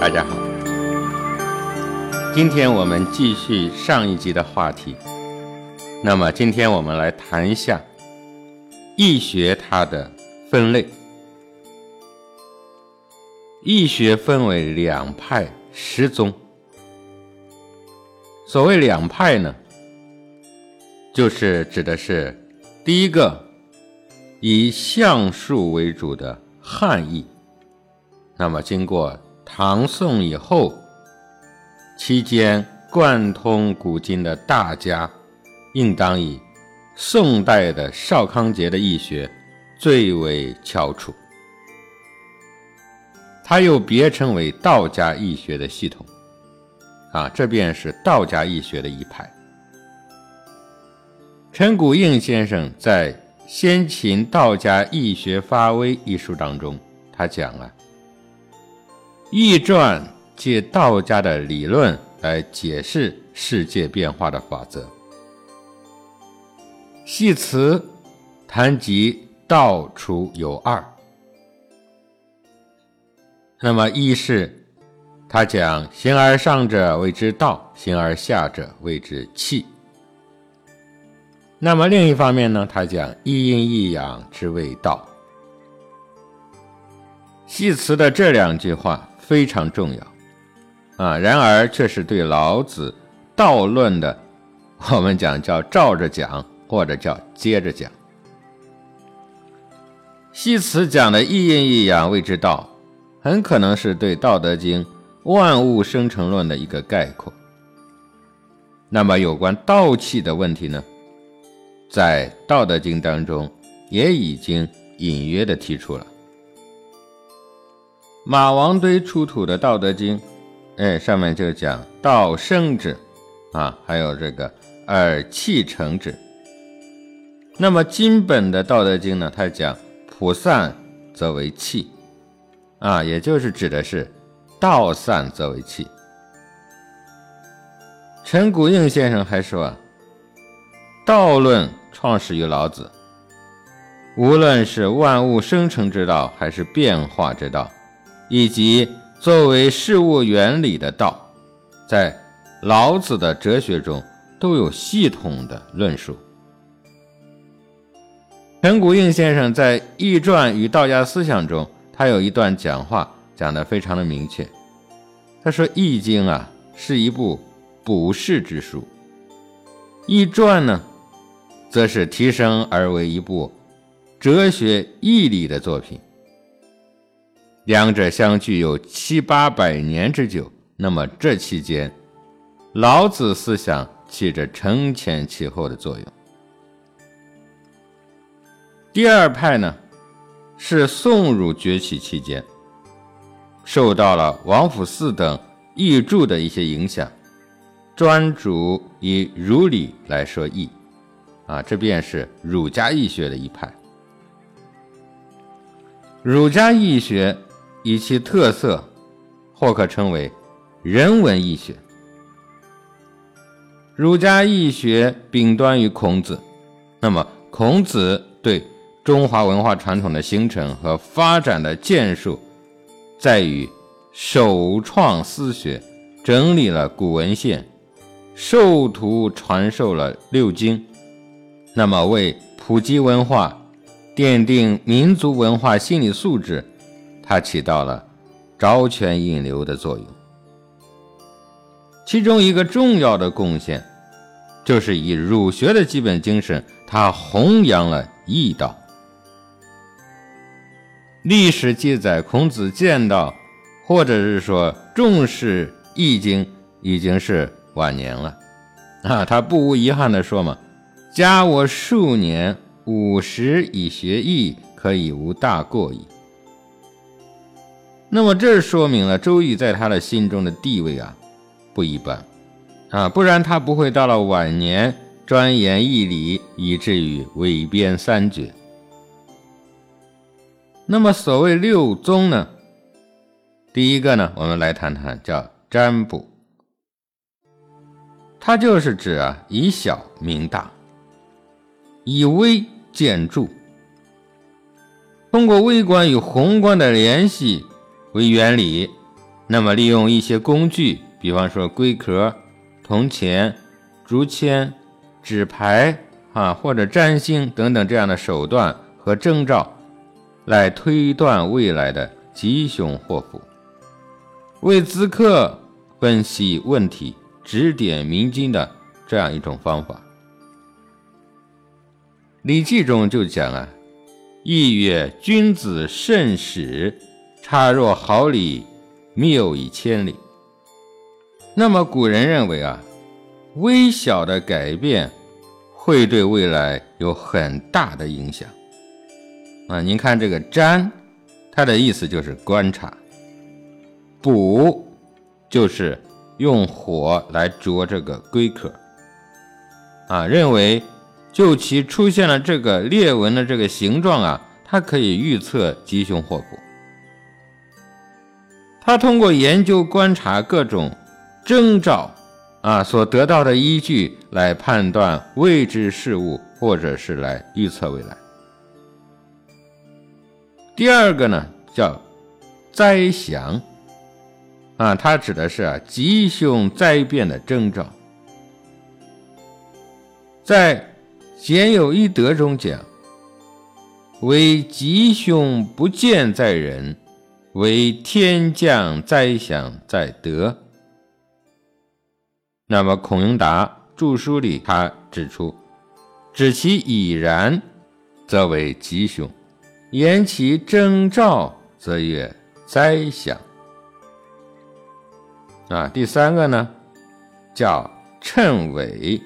大家好。今天我们继续上一集的话题。那么，今天我们来谈一下易学它的分类。易学分为两派十宗。所谓两派呢，就是指的是第一个以相术为主的汉易。那么，经过唐宋以后，期间贯通古今的大家，应当以宋代的邵康节的易学最为翘楚。他又别称为道家易学的系统，啊，这便是道家易学的一派。陈谷应先生在《先秦道家易学发微》一书当中，他讲了。易传借道家的理论来解释世界变化的法则。系辞谈及道出有二，那么一是他讲形而上者谓之道，形而下者谓之气。那么另一方面呢，他讲一阴一阳之谓道。系辞的这两句话。非常重要，啊！然而这是对老子道论的，我们讲叫照着讲，或者叫接着讲。西辞讲的一阴一阳谓之道，很可能是对《道德经》万物生成论的一个概括。那么有关道气的问题呢，在《道德经》当中也已经隐约的提出了。马王堆出土的《道德经》，哎，上面就讲道生之，啊，还有这个而气成之。那么金本的《道德经》呢，它讲普散则为气，啊，也就是指的是道散则为气。陈谷应先生还说啊，道论创始于老子，无论是万物生成之道，还是变化之道。以及作为事物原理的道，在老子的哲学中都有系统的论述。陈谷应先生在《易传与道家思想》中，他有一段讲话讲得非常的明确。他说，《易经》啊是一部补世之书，《易传》呢，则是提升而为一部哲学义理的作品。两者相距有七八百年之久，那么这期间，老子思想起着承前启后的作用。第二派呢，是宋儒崛起期间，受到了王府四等译著的一些影响，专主以儒理来说易，啊，这便是儒家易学的一派。儒家易学。以其特色，或可称为人文易学。儒家易学秉端于孔子，那么孔子对中华文化传统的形成和发展的建树，在于首创私学，整理了古文献，授徒传授了六经，那么为普及文化，奠定民族文化心理素质。它起到了招权引流的作用，其中一个重要的贡献，就是以儒学的基本精神，它弘扬了易道。历史记载，孔子见到，或者是说重视《易经》，已经是晚年了，啊，他不无遗憾地说嘛：“加我数年，五十以学易，可以无大过矣。”那么这说明了周易在他的心中的地位啊不一般啊，不然他不会到了晚年钻研易理，以至于伪编三绝。那么所谓六宗呢？第一个呢，我们来谈谈叫占卜，它就是指啊以小明大，以微见著，通过微观与宏观的联系。为原理，那么利用一些工具，比方说龟壳、铜钱、竹签、纸牌啊，或者占星等等这样的手段和征兆，来推断未来的吉凶祸福，为咨客分析问题、指点迷津的这样一种方法。《礼记》中就讲啊。意曰：“君子慎始，差若毫厘，谬以千里。”那么古人认为啊，微小的改变会对未来有很大的影响啊。您看这个“占”，它的意思就是观察；“卜”就是用火来灼这个龟壳啊，认为。就其出现了这个裂纹的这个形状啊，它可以预测吉凶祸福。他通过研究观察各种征兆啊，所得到的依据来判断未知事物，或者是来预测未来。第二个呢，叫灾祥啊，它指的是啊吉凶灾变的征兆，在。简有一德中讲：“为吉凶不见在人，为天降灾祥在德。”那么孔永达著书里他指出：“指其已然，则为吉凶；言其征兆，则曰灾祥。”啊，第三个呢，叫谶纬。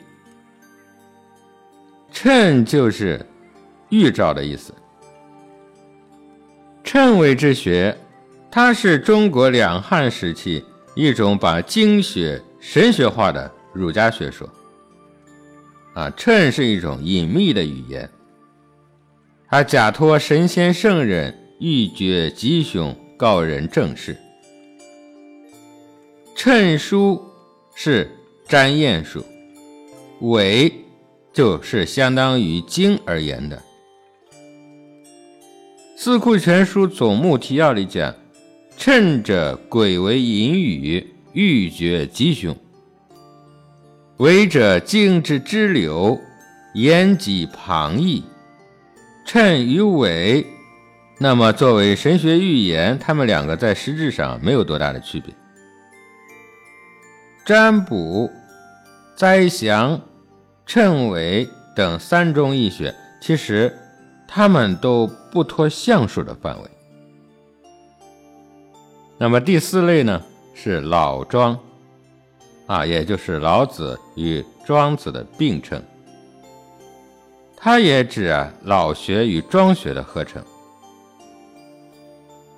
谶就是预兆的意思。谶纬之学，它是中国两汉时期一种把经学神学化的儒家学说。啊，谶是一种隐秘的语言，它假托神仙圣人预决吉凶，告人正事。谶书是占验术，纬。就是相当于经而言的，《四库全书总目提要》里讲：“趁者鬼为隐语，欲绝吉凶；为者经之支流，言己旁逸。趁与伪，那么作为神学预言，他们两个在实质上没有多大的区别。占卜、灾祥。”谶纬等三中易学，其实他们都不脱相术的范围。那么第四类呢，是老庄，啊，也就是老子与庄子的并称。它也指啊老学与庄学的合成，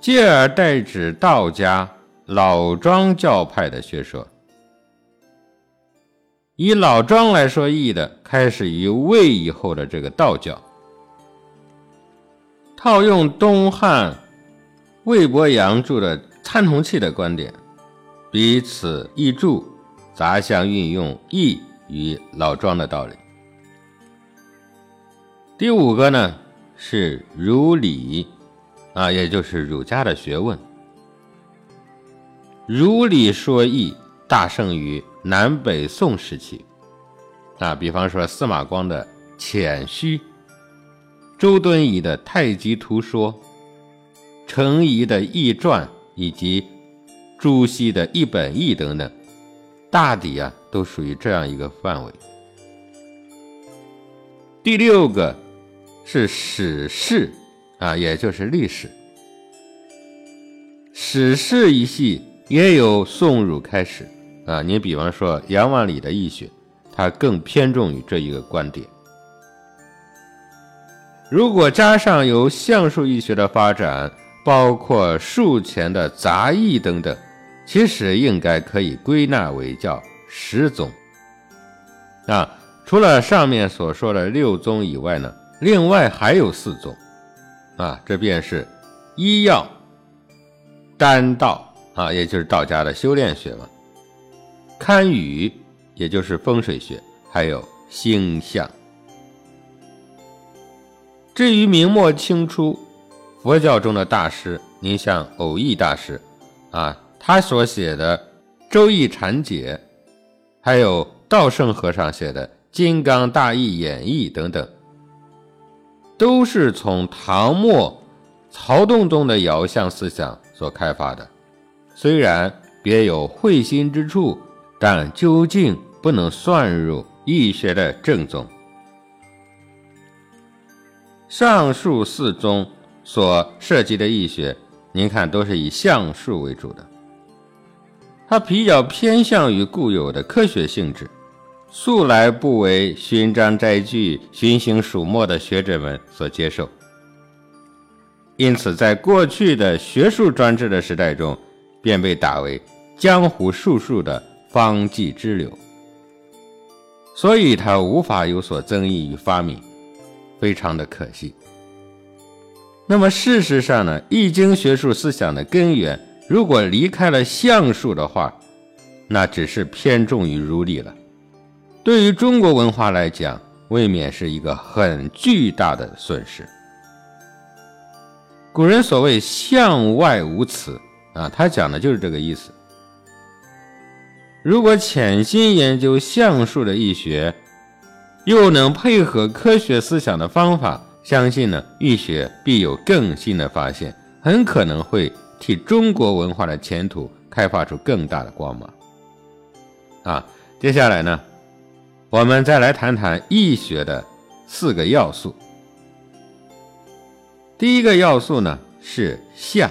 继而代指道家老庄教派的学说。以老庄来说易的，开始于魏以后的这个道教。套用东汉魏伯阳著的《参同契》的观点，彼此译注，杂项运用易与老庄的道理。第五个呢是儒理，啊，也就是儒家的学问。儒理说易。大盛于南北宋时期，啊，比方说司马光的《浅虚》，周敦颐的《太极图说》，程颐的《易传》，以及朱熹的《一本义》等等，大抵啊都属于这样一个范围。第六个是史事，啊，也就是历史。史事一系也有宋儒开始。啊，你比方说杨万里的易学，他更偏重于这一个观点。如果加上由相术易学的发展，包括术前的杂役等等，其实应该可以归纳为叫十宗。啊，除了上面所说的六宗以外呢，另外还有四宗。啊，这便是医药、丹道啊，也就是道家的修炼学嘛。堪舆，也就是风水学，还有星象。至于明末清初佛教中的大师，您像偶益大师，啊，他所写的《周易阐解》，还有道圣和尚写的《金刚大义演义》等等，都是从唐末曹洞宗的爻象思想所开发的。虽然别有会心之处，但究竟不能算入易学的正宗。上述四宗所涉及的易学，您看都是以象数为主的。它比较偏向于固有的科学性质，素来不为寻章摘句、寻形属墨的学者们所接受。因此，在过去的学术专制的时代中，便被打为江湖术数的方剂支流，所以它无法有所增益与发明，非常的可惜。那么，事实上呢，《易经》学术思想的根源。如果离开了相术的话，那只是偏重于儒理了。对于中国文化来讲，未免是一个很巨大的损失。古人所谓“相外无此”，啊，他讲的就是这个意思。如果潜心研究相术的易学，又能配合科学思想的方法，相信呢，易学必有更新的发现，很可能会。替中国文化的前途开发出更大的光芒。啊，接下来呢，我们再来谈谈易学的四个要素。第一个要素呢是象，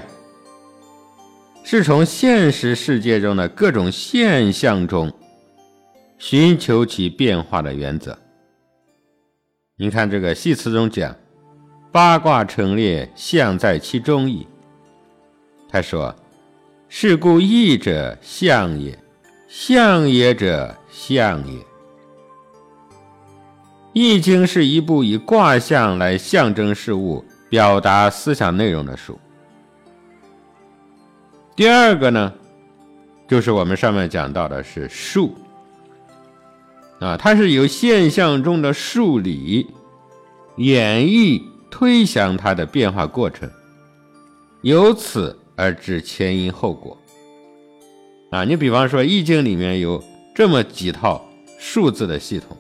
是从现实世界中的各种现象中寻求其变化的原则。你看这个系辞中讲：“八卦成列，象在其中矣。”他说：“是故易者象也，象也者象也。易经是一部以卦象来象征事物、表达思想内容的书。第二个呢，就是我们上面讲到的是数啊，它是由现象中的数理演绎推想它的变化过程，由此。”而知前因后果啊！你比方说，《易经》里面有这么几套数字的系统，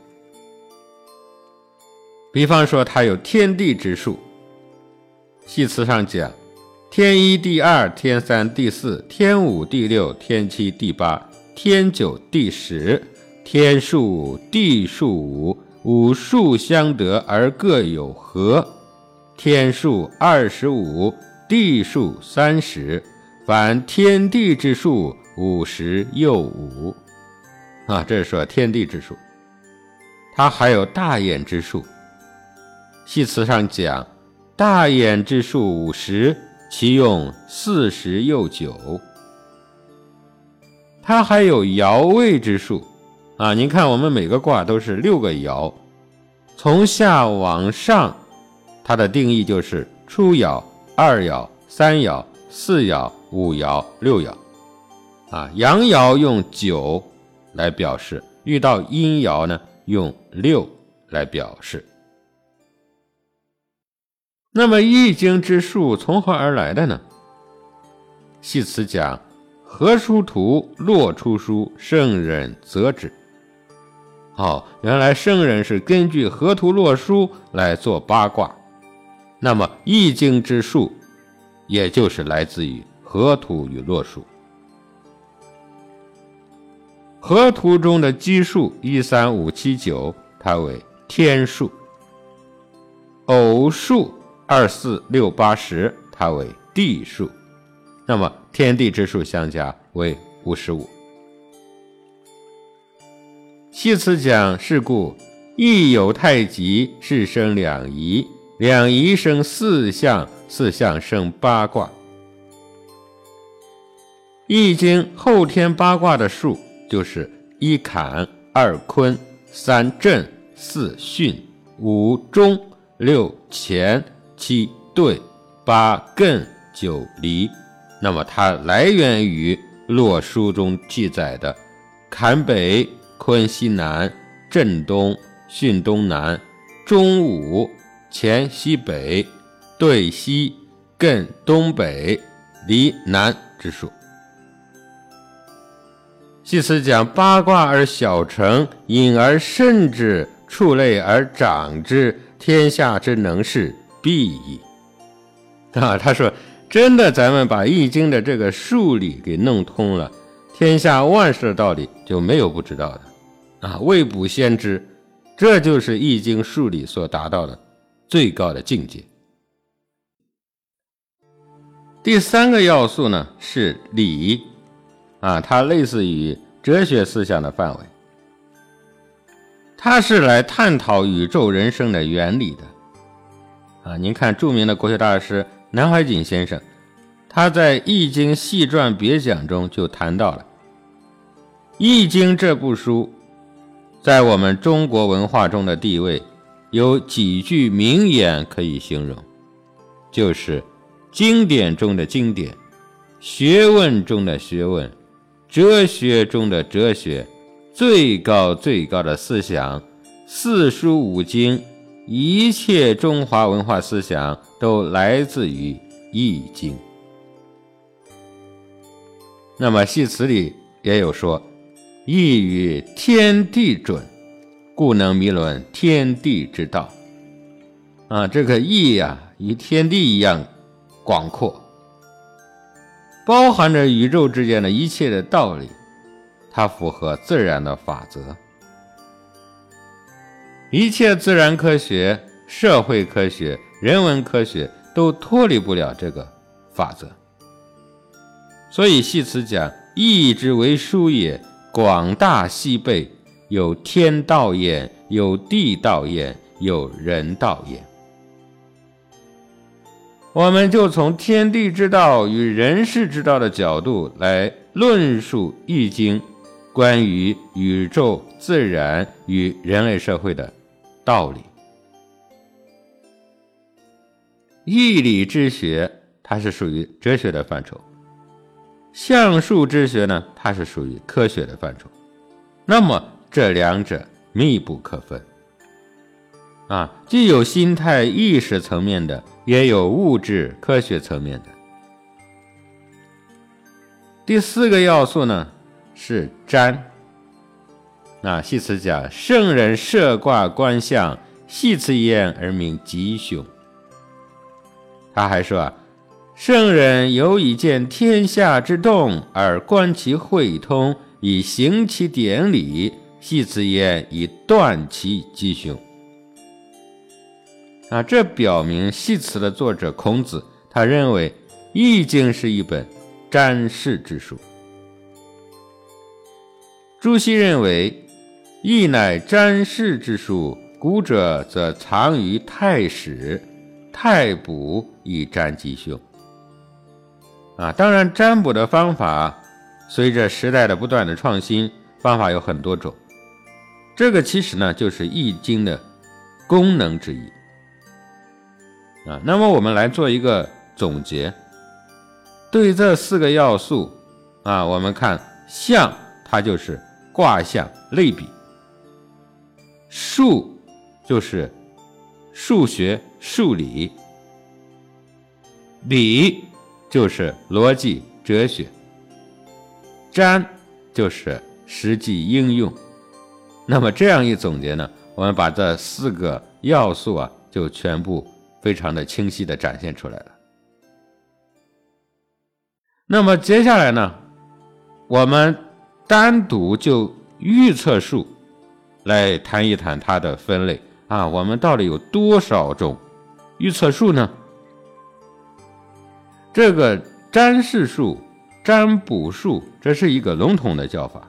比方说，它有天地之数，系辞上讲：天一、地二、天三、地四、天五、地六、天七、地八、天九、地十，天数、地数五，五数相得而各有合，天数二十五。地数三十，凡天地之数五十又五，啊，这是说天地之数。它还有大眼之数，系辞上讲，大眼之数五十，其用四十又九。它还有爻位之数，啊，您看我们每个卦都是六个爻，从下往上，它的定义就是初爻。二爻、三爻、四爻、五爻、六爻，啊，阳爻用九来表示，遇到阴爻呢，用六来表示。那么《易经》之数从何而来的呢？系辞讲：河出图，洛出书，圣人择之。哦，原来圣人是根据河图洛书来做八卦。那么《易经》之数，也就是来自于河图与洛书。河图中的奇数一三五七九，它为天数；偶数二四六八十，它为地数。那么天地之数相加为五十五。系辞讲：是故易有太极，是生两仪。两仪生四象，四象生八卦。易经后天八卦的数就是一坎、二坤、三震、四巽、五中、六乾、七兑、八艮、九离。那么它来源于洛书中记载的坎北、坤西南、震东、巽东南、中午。乾西北，对西，艮东北，离南之数。系辞讲八卦而小成，隐而甚之，触类而长之，天下之能事，必矣。啊，他说，真的，咱们把《易经》的这个数理给弄通了，天下万事的道理就没有不知道的。啊，未卜先知，这就是《易经》数理所达到的最高的境界。第三个要素呢是理，啊，它类似于哲学思想的范围，它是来探讨宇宙人生的原理的。啊，您看著名的国学大师南怀瑾先生，他在《易经细传别讲》中就谈到了《易经》这部书。在我们中国文化中的地位，有几句名言可以形容，就是经典中的经典，学问中的学问，哲学中的哲学，最高最高的思想，四书五经，一切中华文化思想都来自于《易经》。那么戏词里也有说。易于天地准，故能迷论天地之道。啊，这个易呀，与天地一样广阔，包含着宇宙之间的一切的道理，它符合自然的法则。一切自然科学、社会科学、人文科学都脱离不了这个法则。所以系辞讲：“易之为书也。”广大西北，有天道焉，有地道焉，有人道焉。我们就从天地之道与人世之道的角度来论述《易经》关于宇宙、自然与人类社会的道理。义理之学，它是属于哲学的范畴。相术之学呢，它是属于科学的范畴，那么这两者密不可分啊，既有心态意识层面的，也有物质科学层面的。第四个要素呢是占，啊，系辞讲圣人设卦观象，系辞焉而名吉凶。他还说啊。圣人有以见天下之动，而观其会通，以行其典礼，系辞焉以断其吉凶。啊，这表明系辞的作者孔子，他认为《易经》是一本占筮之书。朱熹认为，《易》乃占筮之书，古者则藏于太史、太卜以占吉凶。啊，当然，占卜的方法随着时代的不断的创新，方法有很多种。这个其实呢，就是《易经》的功能之一。啊，那么我们来做一个总结。对这四个要素，啊，我们看象，它就是卦象类比；数就是数学数理；理。就是逻辑哲学，占就是实际应用。那么这样一总结呢，我们把这四个要素啊，就全部非常的清晰的展现出来了。那么接下来呢，我们单独就预测数来谈一谈它的分类啊，我们到底有多少种预测数呢？这个占筮术、占卜术，这是一个笼统的叫法。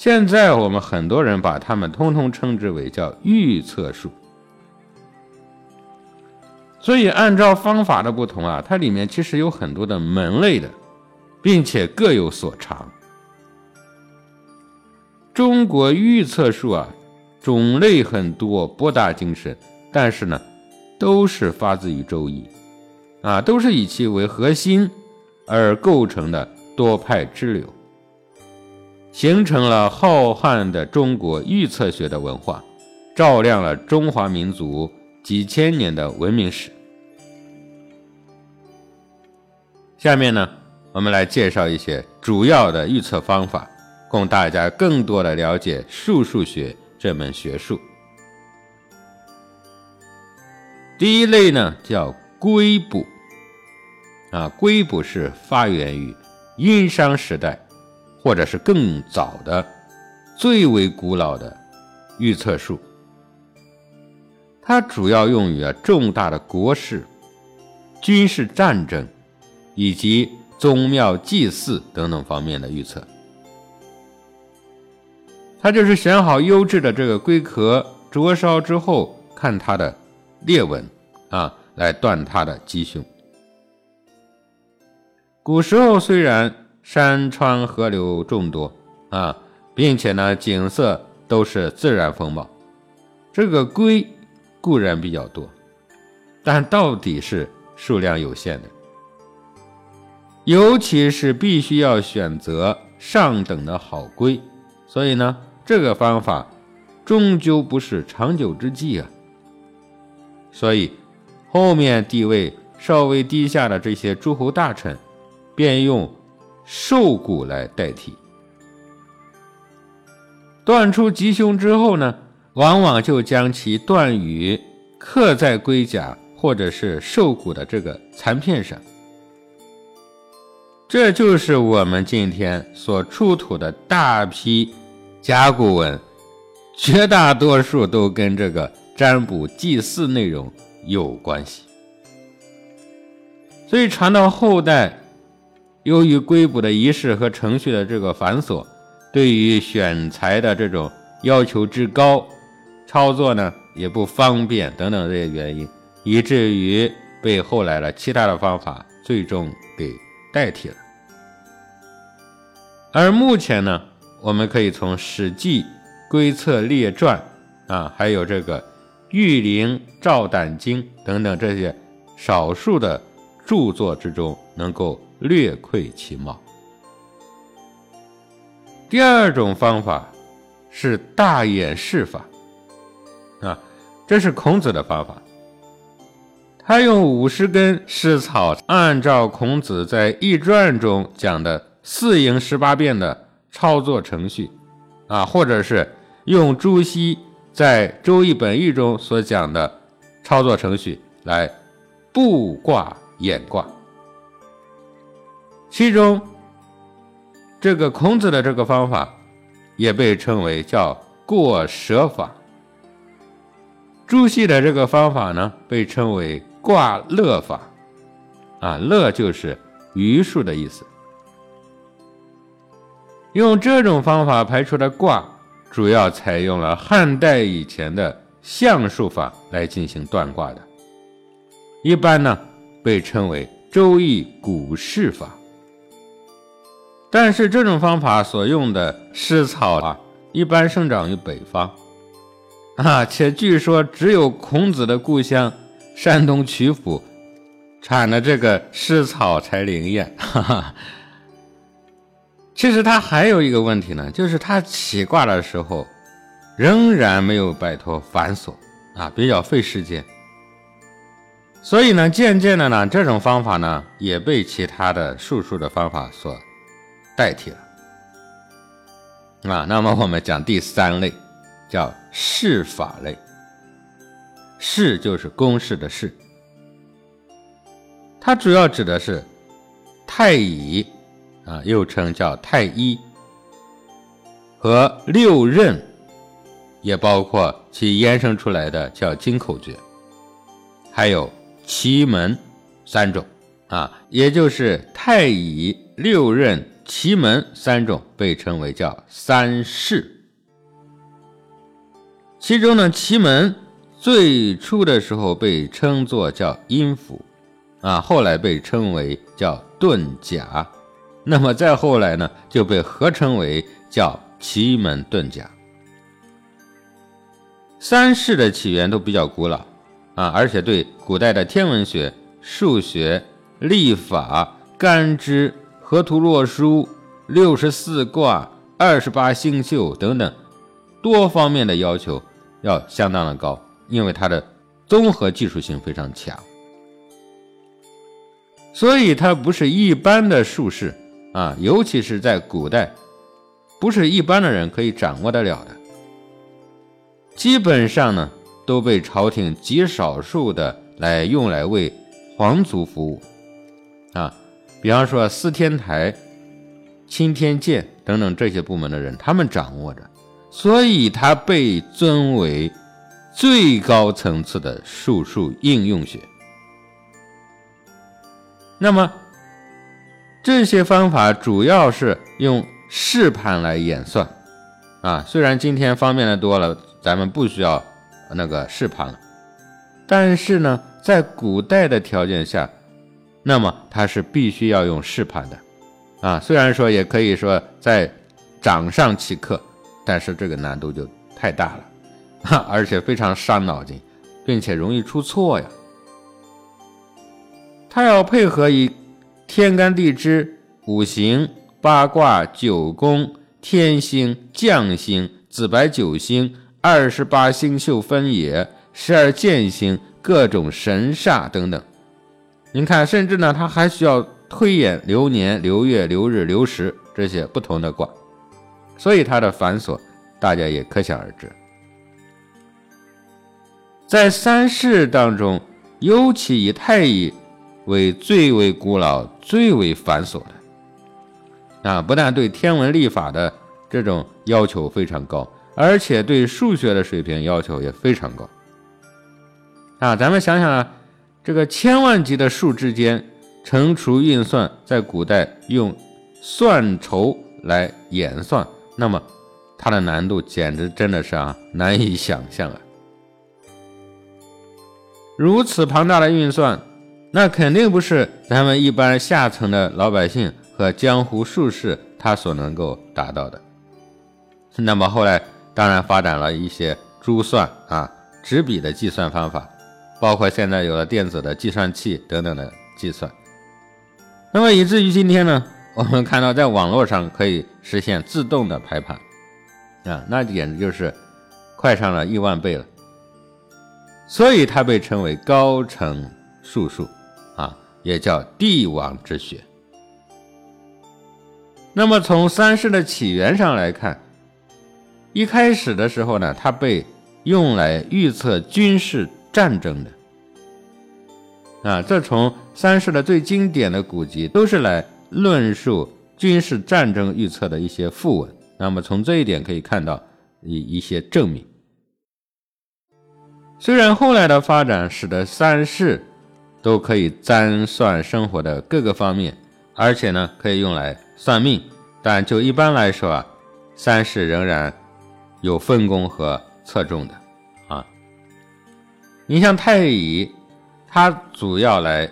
现在我们很多人把它们通通称之为叫预测术。所以按照方法的不同啊，它里面其实有很多的门类的，并且各有所长。中国预测术啊，种类很多，博大精深，但是呢，都是发自于《周易》。啊，都是以其为核心而构成的多派支流，形成了浩瀚的中国预测学的文化，照亮了中华民族几千年的文明史。下面呢，我们来介绍一些主要的预测方法，供大家更多的了解术数学这门学术。第一类呢叫龟卜，啊，龟卜是发源于殷商时代，或者是更早的、最为古老的预测术。它主要用于啊重大的国事、军事战争以及宗庙祭祀等等方面的预测。它就是选好优质的这个龟壳，灼烧之后看它的裂纹啊，来断它的吉凶。古时候虽然山川河流众多啊，并且呢景色都是自然风貌，这个龟。固然比较多，但到底是数量有限的，尤其是必须要选择上等的好龟，所以呢，这个方法终究不是长久之计啊。所以后面地位稍微低下的这些诸侯大臣，便用兽骨来代替，断出吉凶之后呢？往往就将其断语刻在龟甲或者是兽骨的这个残片上，这就是我们今天所出土的大批甲骨文，绝大多数都跟这个占卜祭祀内容有关系。所以传到后代，由于龟卜的仪式和程序的这个繁琐，对于选材的这种要求之高。操作呢也不方便等等这些原因，以至于被后来的其他的方法最终给代替了。而目前呢，我们可以从《史记·龟策列传》啊，还有这个《玉林照胆经》等等这些少数的著作之中，能够略窥其貌。第二种方法是大演示法。啊，这是孔子的方法。他用五十根湿草，按照孔子在《易传》中讲的四营十八变的操作程序，啊，或者是用朱熹在《周易本义》中所讲的操作程序来布卦演卦。其中，这个孔子的这个方法也被称为叫过舍法。朱熹的这个方法呢，被称为卦乐法，啊，乐就是余数的意思。用这种方法排出的卦，主要采用了汉代以前的象数法来进行断卦的，一般呢被称为周易古式法。但是这种方法所用的湿草啊，一般生长于北方。啊，且据说只有孔子的故乡山东曲阜产的这个湿草才灵验。哈哈。其实他还有一个问题呢，就是他起卦的时候仍然没有摆脱繁琐啊，比较费时间。所以呢，渐渐的呢，这种方法呢也被其他的术数的方法所代替了。啊，那么我们讲第三类。叫事法类，事就是公式的事，它主要指的是太乙啊，又称叫太一和六壬，也包括其衍生出来的叫金口诀，还有奇门三种啊，也就是太乙、六壬、奇门三种，被称为叫三式。其中呢，奇门最初的时候被称作叫阴符，啊，后来被称为叫遁甲，那么再后来呢，就被合称为叫奇门遁甲。三式的起源都比较古老啊，而且对古代的天文学、数学、历法、干支、河图洛书、六十四卦、二十八星宿等等多方面的要求。要相当的高，因为它的综合技术性非常强，所以它不是一般的术士啊，尤其是在古代，不是一般的人可以掌握得了的。基本上呢，都被朝廷极少数的来用来为皇族服务啊，比方说司天台、钦天监等等这些部门的人，他们掌握着，所以他被尊为最高层次的术数应用学。那么这些方法主要是用试盘来演算啊，虽然今天方便的多了。咱们不需要那个试盘了，但是呢，在古代的条件下，那么它是必须要用试盘的啊。虽然说也可以说在掌上起课，但是这个难度就太大了，哈，而且非常伤脑筋，并且容易出错呀。它要配合以天干地支、五行、八卦、九宫、天星、将星、紫白九星。二十八星宿分野，十二剑星，各种神煞等等。您看，甚至呢，它还需要推演流年、流月、流日、流时这些不同的卦，所以它的繁琐，大家也可想而知。在三世当中，尤其以太乙为最为古老、最为繁琐的啊，不但对天文历法的这种要求非常高。而且对数学的水平要求也非常高啊！咱们想想啊，这个千万级的数之间乘除运算，在古代用算筹来演算，那么它的难度简直真的是啊难以想象啊！如此庞大的运算，那肯定不是咱们一般下层的老百姓和江湖术士他所能够达到的。那么后来。当然，发展了一些珠算啊、纸笔的计算方法，包括现在有了电子的计算器等等的计算。那么以至于今天呢，我们看到在网络上可以实现自动的排盘啊，那简直就是快上了亿万倍了。所以它被称为高程数数啊，也叫帝王之学。那么从三世的起源上来看。一开始的时候呢，它被用来预测军事战争的啊，这从三世的最经典的古籍都是来论述军事战争预测的一些赋文。那么从这一点可以看到一一些证明。虽然后来的发展使得三世都可以占算生活的各个方面，而且呢可以用来算命，但就一般来说啊，三世仍然。有分工和侧重的，你像太乙，它主要来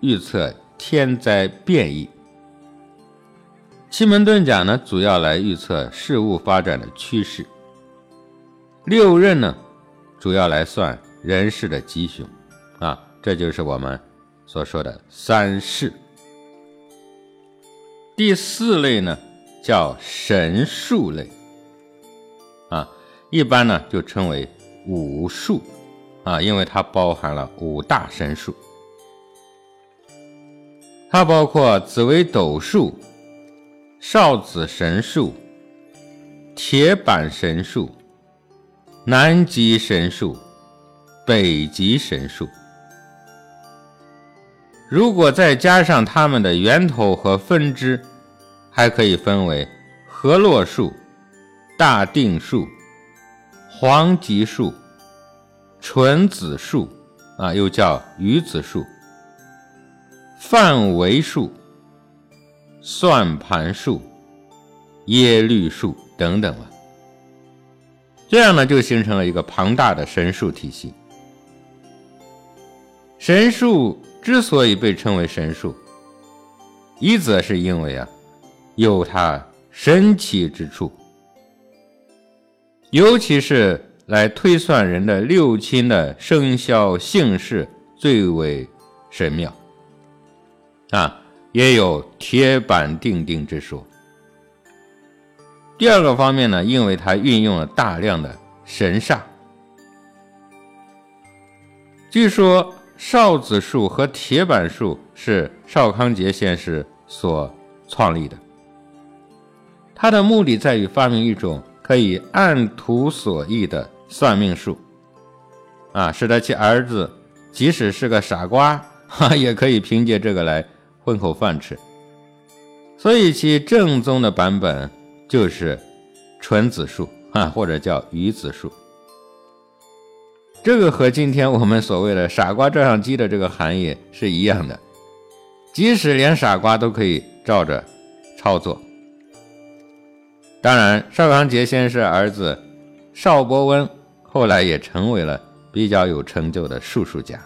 预测天灾变异；奇门遁甲呢，主要来预测事物发展的趋势；六壬呢，主要来算人事的吉凶啊，这就是我们所说的三世。第四类呢，叫神术类。啊，一般呢就称为五术，啊，因为它包含了五大神术，它包括紫微斗数、少子神术、铁板神术、南极神术、北极神术。如果再加上它们的源头和分支，还可以分为河洛术。大定数、黄极数、纯子数啊，又叫鱼子数、范围数、算盘数、耶律数等等了。这样呢，就形成了一个庞大的神术体系。神术之所以被称为神术，一则是因为啊，有它神奇之处。尤其是来推算人的六亲的生肖姓氏最为神妙。啊，也有铁板钉钉之说。第二个方面呢，因为它运用了大量的神煞，据说少子术和铁板术是邵康节先生所创立的，他的目的在于发明一种可以按图索骥的算命术，啊，使得其儿子即使是个傻瓜，哈，也可以凭借这个来混口饭吃。所以其正宗的版本就是纯子术，啊，或者叫鱼子术。这个和今天我们所谓的傻瓜照相机的这个含义是一样的，即使连傻瓜都可以照着操作。当然，邵康节先生儿子邵伯温后来也成为了比较有成就的术数家。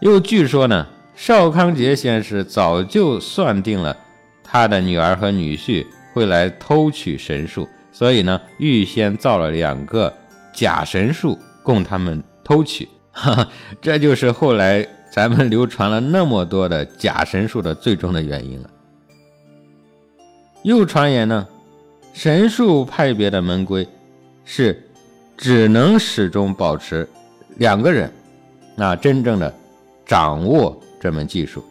又据说呢，邵康节先生早就算定了他的女儿和女婿会来偷取神术，所以呢，预先造了两个。假神术供他们偷取，哈哈，这就是后来咱们流传了那么多的假神术的最终的原因了。又传言呢，神术派别的门规是只能始终保持两个人，那真正的掌握这门技术。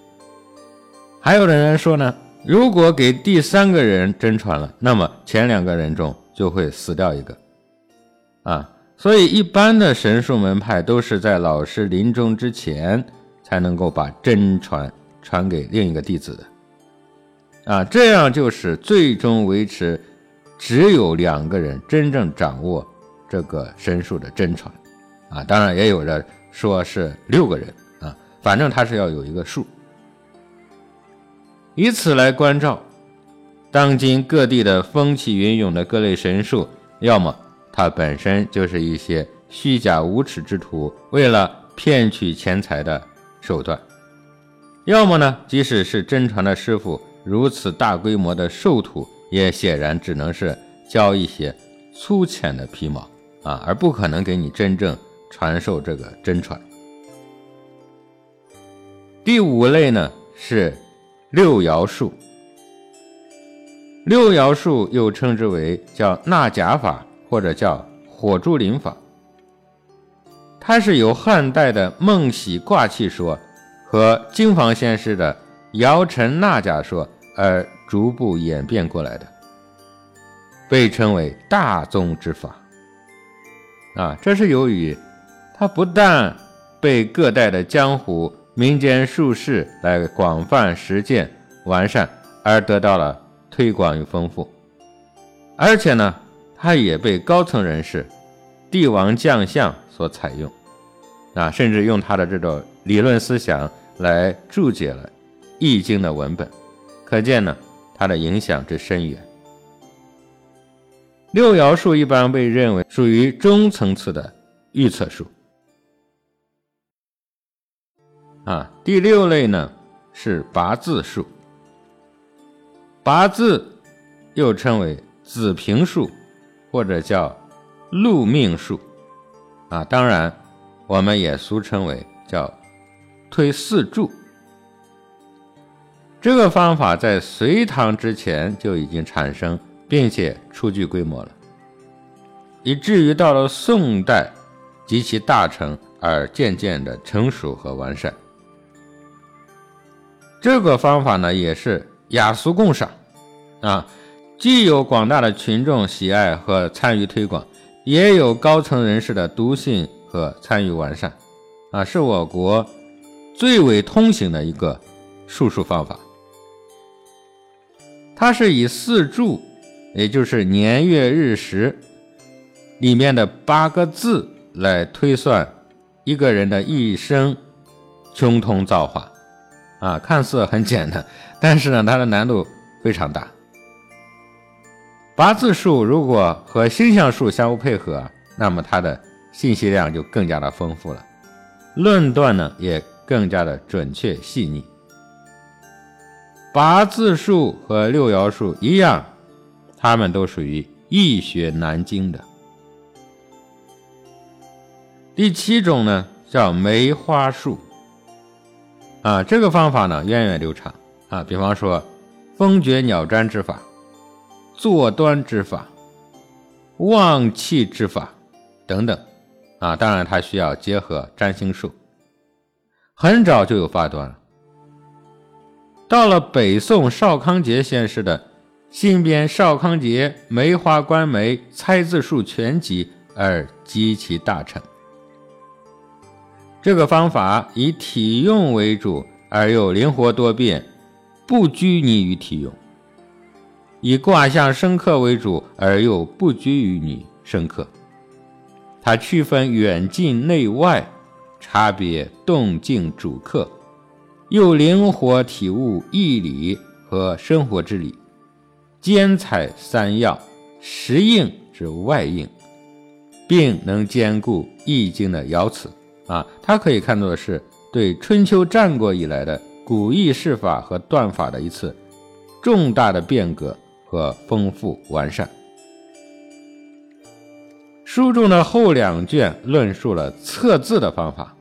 还有的人说呢，如果给第三个人真传了，那么前两个人中就会死掉一个。啊，所以一般的神术门派都是在老师临终之前才能够把真传传给另一个弟子的，啊，这样就是最终维持只有两个人真正掌握这个神术的真传，啊，当然也有的说是六个人啊，反正他是要有一个数，以此来关照当今各地的风起云涌的各类神术，要么。它本身就是一些虚假无耻之徒为了骗取钱财的手段，要么呢，即使是真传的师傅，如此大规模的授徒，也显然只能是教一些粗浅的皮毛啊，而不可能给你真正传授这个真传。第五类呢是六爻术，六爻术又称之为叫纳甲法。或者叫火柱灵法，它是由汉代的孟喜卦气说和经房先师的姚晨纳甲说而逐步演变过来的，被称为大宗之法。啊，这是由于它不但被各代的江湖民间术士来广泛实践完善而得到了推广与丰富，而且呢。它也被高层人士、帝王将相所采用，啊，甚至用他的这种理论思想来注解了《易经》的文本，可见呢，它的影响之深远。六爻术一般被认为属于中层次的预测术，啊，第六类呢是八字术，八字又称为子平术。或者叫禄命术，啊，当然我们也俗称为叫推四柱。这个方法在隋唐之前就已经产生，并且初具规模了，以至于到了宋代及其大成而渐渐的成熟和完善。这个方法呢，也是雅俗共赏，啊。既有广大的群众喜爱和参与推广，也有高层人士的笃信和参与完善，啊，是我国最为通行的一个术数方法。它是以四柱，也就是年月日时里面的八个字来推算一个人的一生穷通造化，啊，看似很简单，但是呢，它的难度非常大。八字数如果和星象数相互配合，那么它的信息量就更加的丰富了，论断呢也更加的准确细腻。八字数和六爻数一样，它们都属于易学难精的。第七种呢叫梅花术，啊，这个方法呢源远流长啊，比方说风诀鸟占之法。坐端之法、旺气之法等等，啊，当然它需要结合占星术。很早就有发端了。到了北宋邵康节先生的《新编邵康节梅花观梅猜字数全集而集其大成。这个方法以体用为主，而又灵活多变，不拘泥于体用；以卦象深刻为主，而又不拘于你深刻。它区分远近内外，差别动静主客，又灵活体悟义理和生活之理，兼采三要，实应之外应，并能兼顾易经的爻辞。啊，它可以看作是对春秋战国以来的古易释法和断法的一次重大的变革和丰富完善。书中的后两卷论述了测字的方法，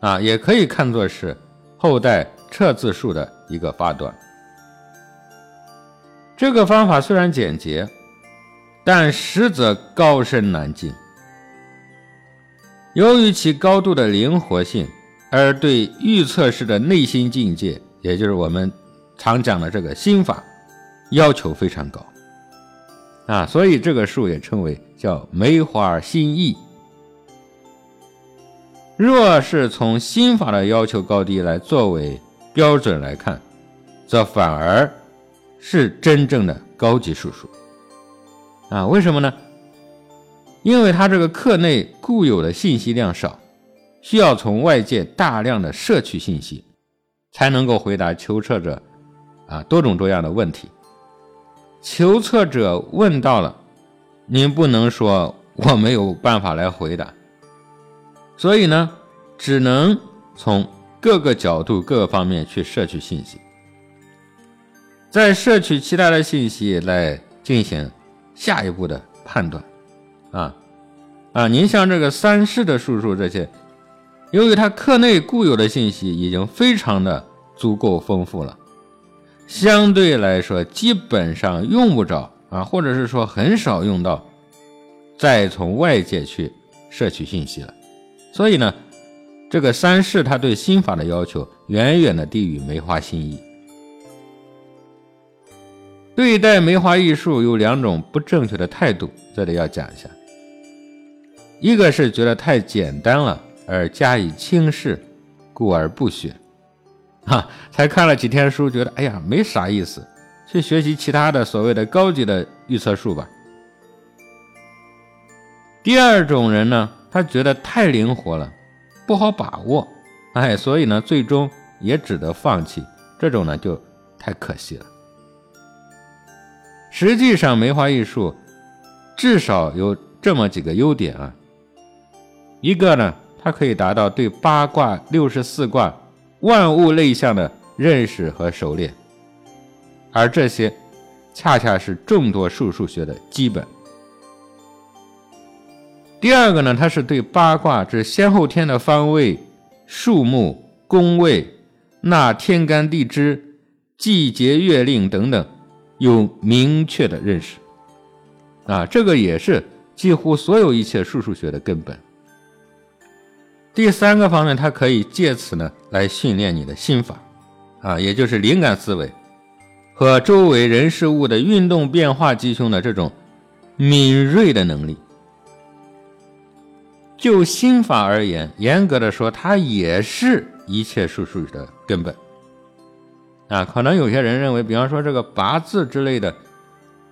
啊，也可以看作是后代测字术的一个发端。这个方法虽然简洁，但实则高深难尽。由于其高度的灵活性，而对预测式的内心境界，也就是我们常讲的这个心法，要求非常高啊，所以这个术也称为叫梅花心意。若是从心法的要求高低来作为标准来看，则反而是真正的高级术数啊？为什么呢？因为他这个课内固有的信息量少，需要从外界大量的摄取信息，才能够回答求测者啊多种多样的问题。求测者问到了，您不能说我没有办法来回答，所以呢，只能从各个角度、各个方面去摄取信息，再摄取其他的信息来进行下一步的判断。啊，啊，您像这个三世的术数这些，由于他课内固有的信息已经非常的足够丰富了，相对来说基本上用不着啊，或者是说很少用到再从外界去摄取信息了。所以呢，这个三世他对心法的要求远远的低于梅花心意。对待梅花易数有两种不正确的态度，这里要讲一下。一个是觉得太简单了而加以轻视，故而不学，哈，才看了几天书，觉得哎呀没啥意思，去学习其他的所谓的高级的预测术吧。第二种人呢，他觉得太灵活了，不好把握，哎，所以呢，最终也只得放弃。这种呢，就太可惜了。实际上，梅花易数至少有这么几个优点啊。一个呢，它可以达到对八卦、六十四卦、万物类象的认识和熟练，而这些恰恰是众多术数学的基本。第二个呢，它是对八卦之先后天的方位、数目、宫位、那天干地支、季节月令等等有明确的认识。啊，这个也是几乎所有一切术数学的根本。第三个方面，它可以借此呢来训练你的心法，啊，也就是灵感思维和周围人事物的运动变化吉凶的这种敏锐的能力。就心法而言，严格的说，它也是一切术数的根本。啊，可能有些人认为，比方说这个八字之类的，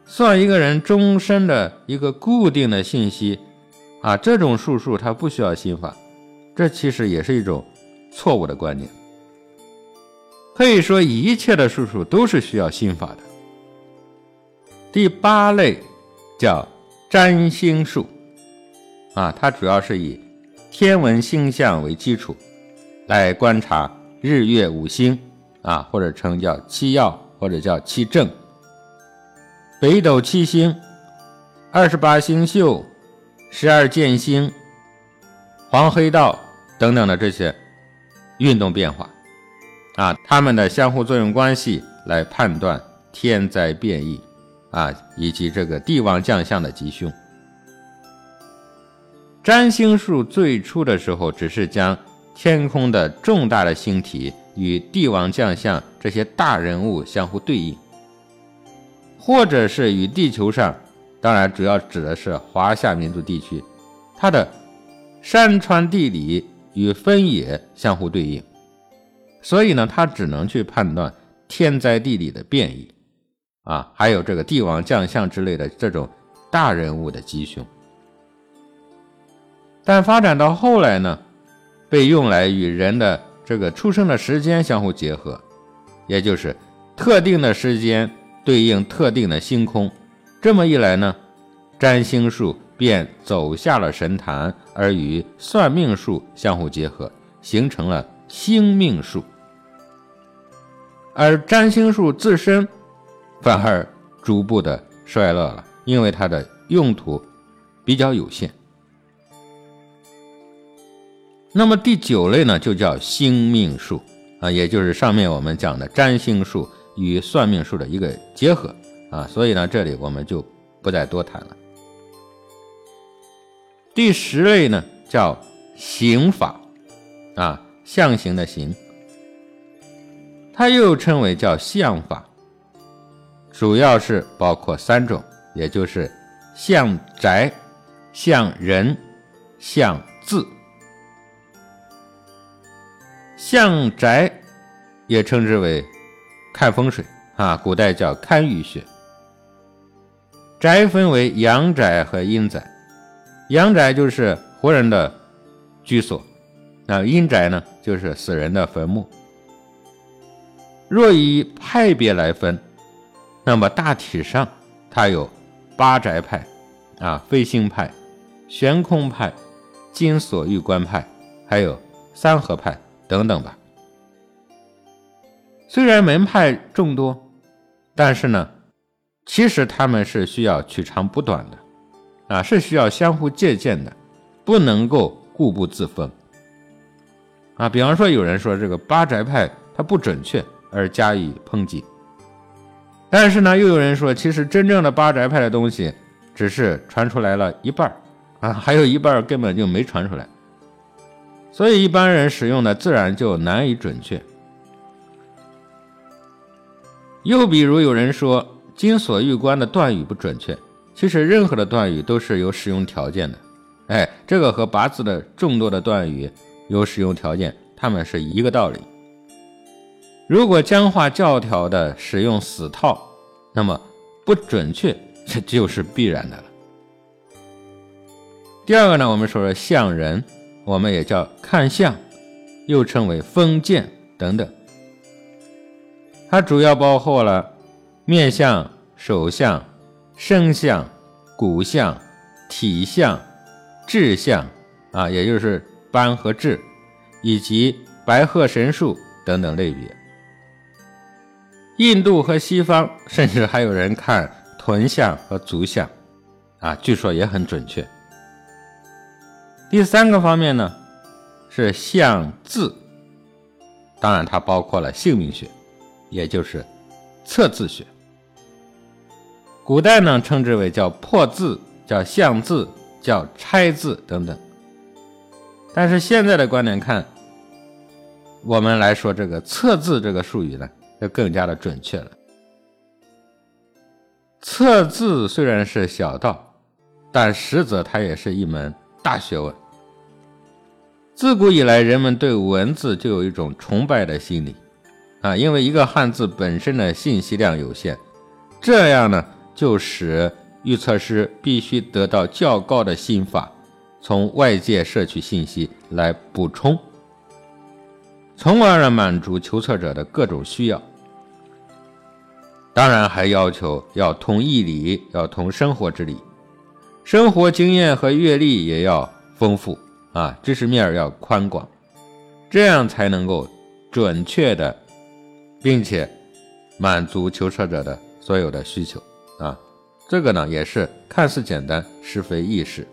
算一个人终身的一个固定的信息，啊，这种术数它不需要心法。这其实也是一种错误的观念。可以说，一切的术数都是需要心法的。第八类叫占星术，啊，它主要是以天文星象为基础，来观察日月五星，啊，或者称叫七曜，或者叫七正、北斗七星、二十八星宿、十二剑星、黄黑道。等等的这些运动变化，啊，它们的相互作用关系来判断天灾变异，啊，以及这个帝王将相的吉凶。占星术最初的时候，只是将天空的重大的星体与帝王将相这些大人物相互对应，或者是与地球上，当然主要指的是华夏民族地区，它的山川地理与分野相互对应，所以呢，他只能去判断天灾地理的变异，啊，还有这个帝王将相之类的这种大人物的吉凶。但发展到后来呢，被用来与人的这个出生的时间相互结合，也就是特定的时间对应特定的星空。这么一来呢，占星术便走下了神坛，而与算命术相互结合，形成了星命术。而占星术自身反而逐步的衰落了，因为它的用途比较有限。那么第九类呢，就叫星命术啊，也就是上面我们讲的占星术与算命术的一个结合啊，所以呢，这里我们就不再多谈了。第十类呢，叫刑法啊，象形的形，它又称为叫相法，主要是包括三种，也就是象宅、象人、象相宅也称之为看风水啊，古代叫堪舆学。宅分为阳宅和阴宅，阳宅就是活人的居所，那阴宅呢就是死人的坟墓。若以派别来分，那么大体上它有八宅派啊、飞星派、悬空派、金锁玉关派，还有三合派。等等吧。虽然门派众多，但是呢，其实他们是需要取长补短的，啊，是需要相互借鉴的，不能够固步自封。啊，比方说有人说这个八宅派它不准确而加以抨击，但是呢，又有人说其实真正的八宅派的东西只是传出来了一半啊，还有一半根本就没传出来。所以一般人使用的自然就难以准确。又比如有人说“金锁玉关”的断语不准确，其实任何的断语都是有使用条件的。哎，这个和八字的众多的断语有使用条件，它们是一个道理。如果僵化教条的使用死套，那么不准确这就是必然的了。第二个呢，我们说说相人。我们也叫看相，又称为封建等等。它主要包括了面相、手相、身相、骨相、体相、志相啊，也就是斑和痣，以及白鹤神术等等类别。印度和西方甚至还有人看臀相和足相啊，据说也很准确。第三个方面呢，是相字，当然它包括了姓名学，也就是测字学。古代呢称之为叫破字，叫相字，叫拆字等等。但是现在的观点看，我们来说这个测字这个术语呢，就更加的准确了。测字虽然是小道，但实则它也是一门。大学问。自古以来，人们对文字就有一种崇拜的心理，啊，因为一个汉字本身的信息量有限，这样呢，就使预测师必须得到较高的心法，从外界摄取信息来补充，从而满足求测者的各种需要。当然，还要求要通义理，要通生活之理。生活经验和阅历也要丰富啊，知识面要宽广，这样才能够准确的，并且满足求测者的所有的需求啊。这个呢也是看似简单，实非易事。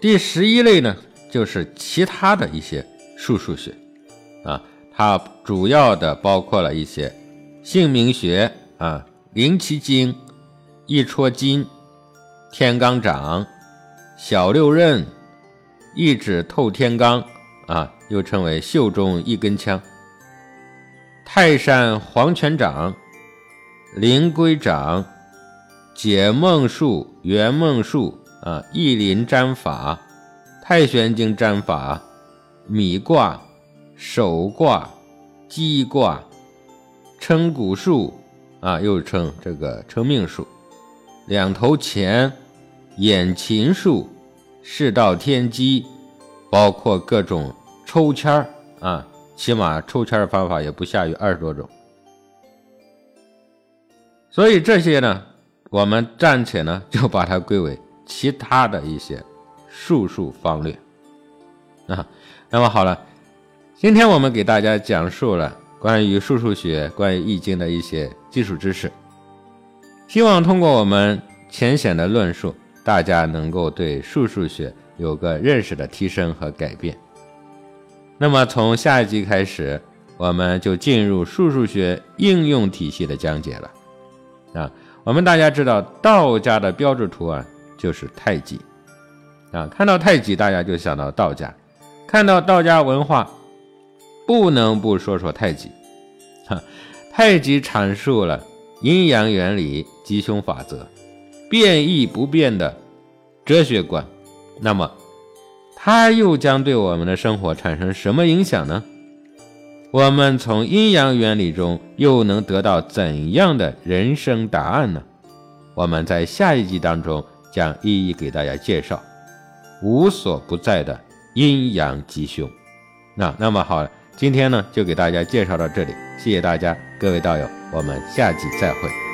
第十一类呢就是其他的一些术数学啊，它主要的包括了一些姓名学啊、灵奇经。一戳金，天罡掌，小六壬，一指透天罡啊，又称为袖中一根枪。泰山黄泉掌，灵龟掌、解梦术、圆梦术啊，意林占法、太玄经占法、米卦、手卦、鸡卦、称骨术啊，又称这个称命术、两头钱、眼琴术、世道天机，包括各种抽签儿啊，起码抽签儿方法也不下于二十多种。所以这些呢，我们暂且呢就把它归为其他的一些术数方略啊。那么好了，今天我们给大家讲述了关于术数学、关于易经的一些基础知识，希望通过我们浅显的论述，大家能够对数数学有个认识的提升和改变。那么从下一集开始，我们就进入数数学应用体系的讲解了。啊，我们大家知道道家的标志图案就是太极，啊，看到太极大家就想到道家，看到道家文化，不能不说说太极，哈，太极阐述了阴阳原理、吉凶法则、变异不变的哲学观，那么它又将对我们的生活产生什么影响呢？我们从阴阳原理中又能得到怎样的人生答案呢？我们在下一集当中将一一给大家介绍无所不在的阴阳吉凶。那那么好，今天呢就给大家介绍到这里谢谢大家各位道友我们下集再会。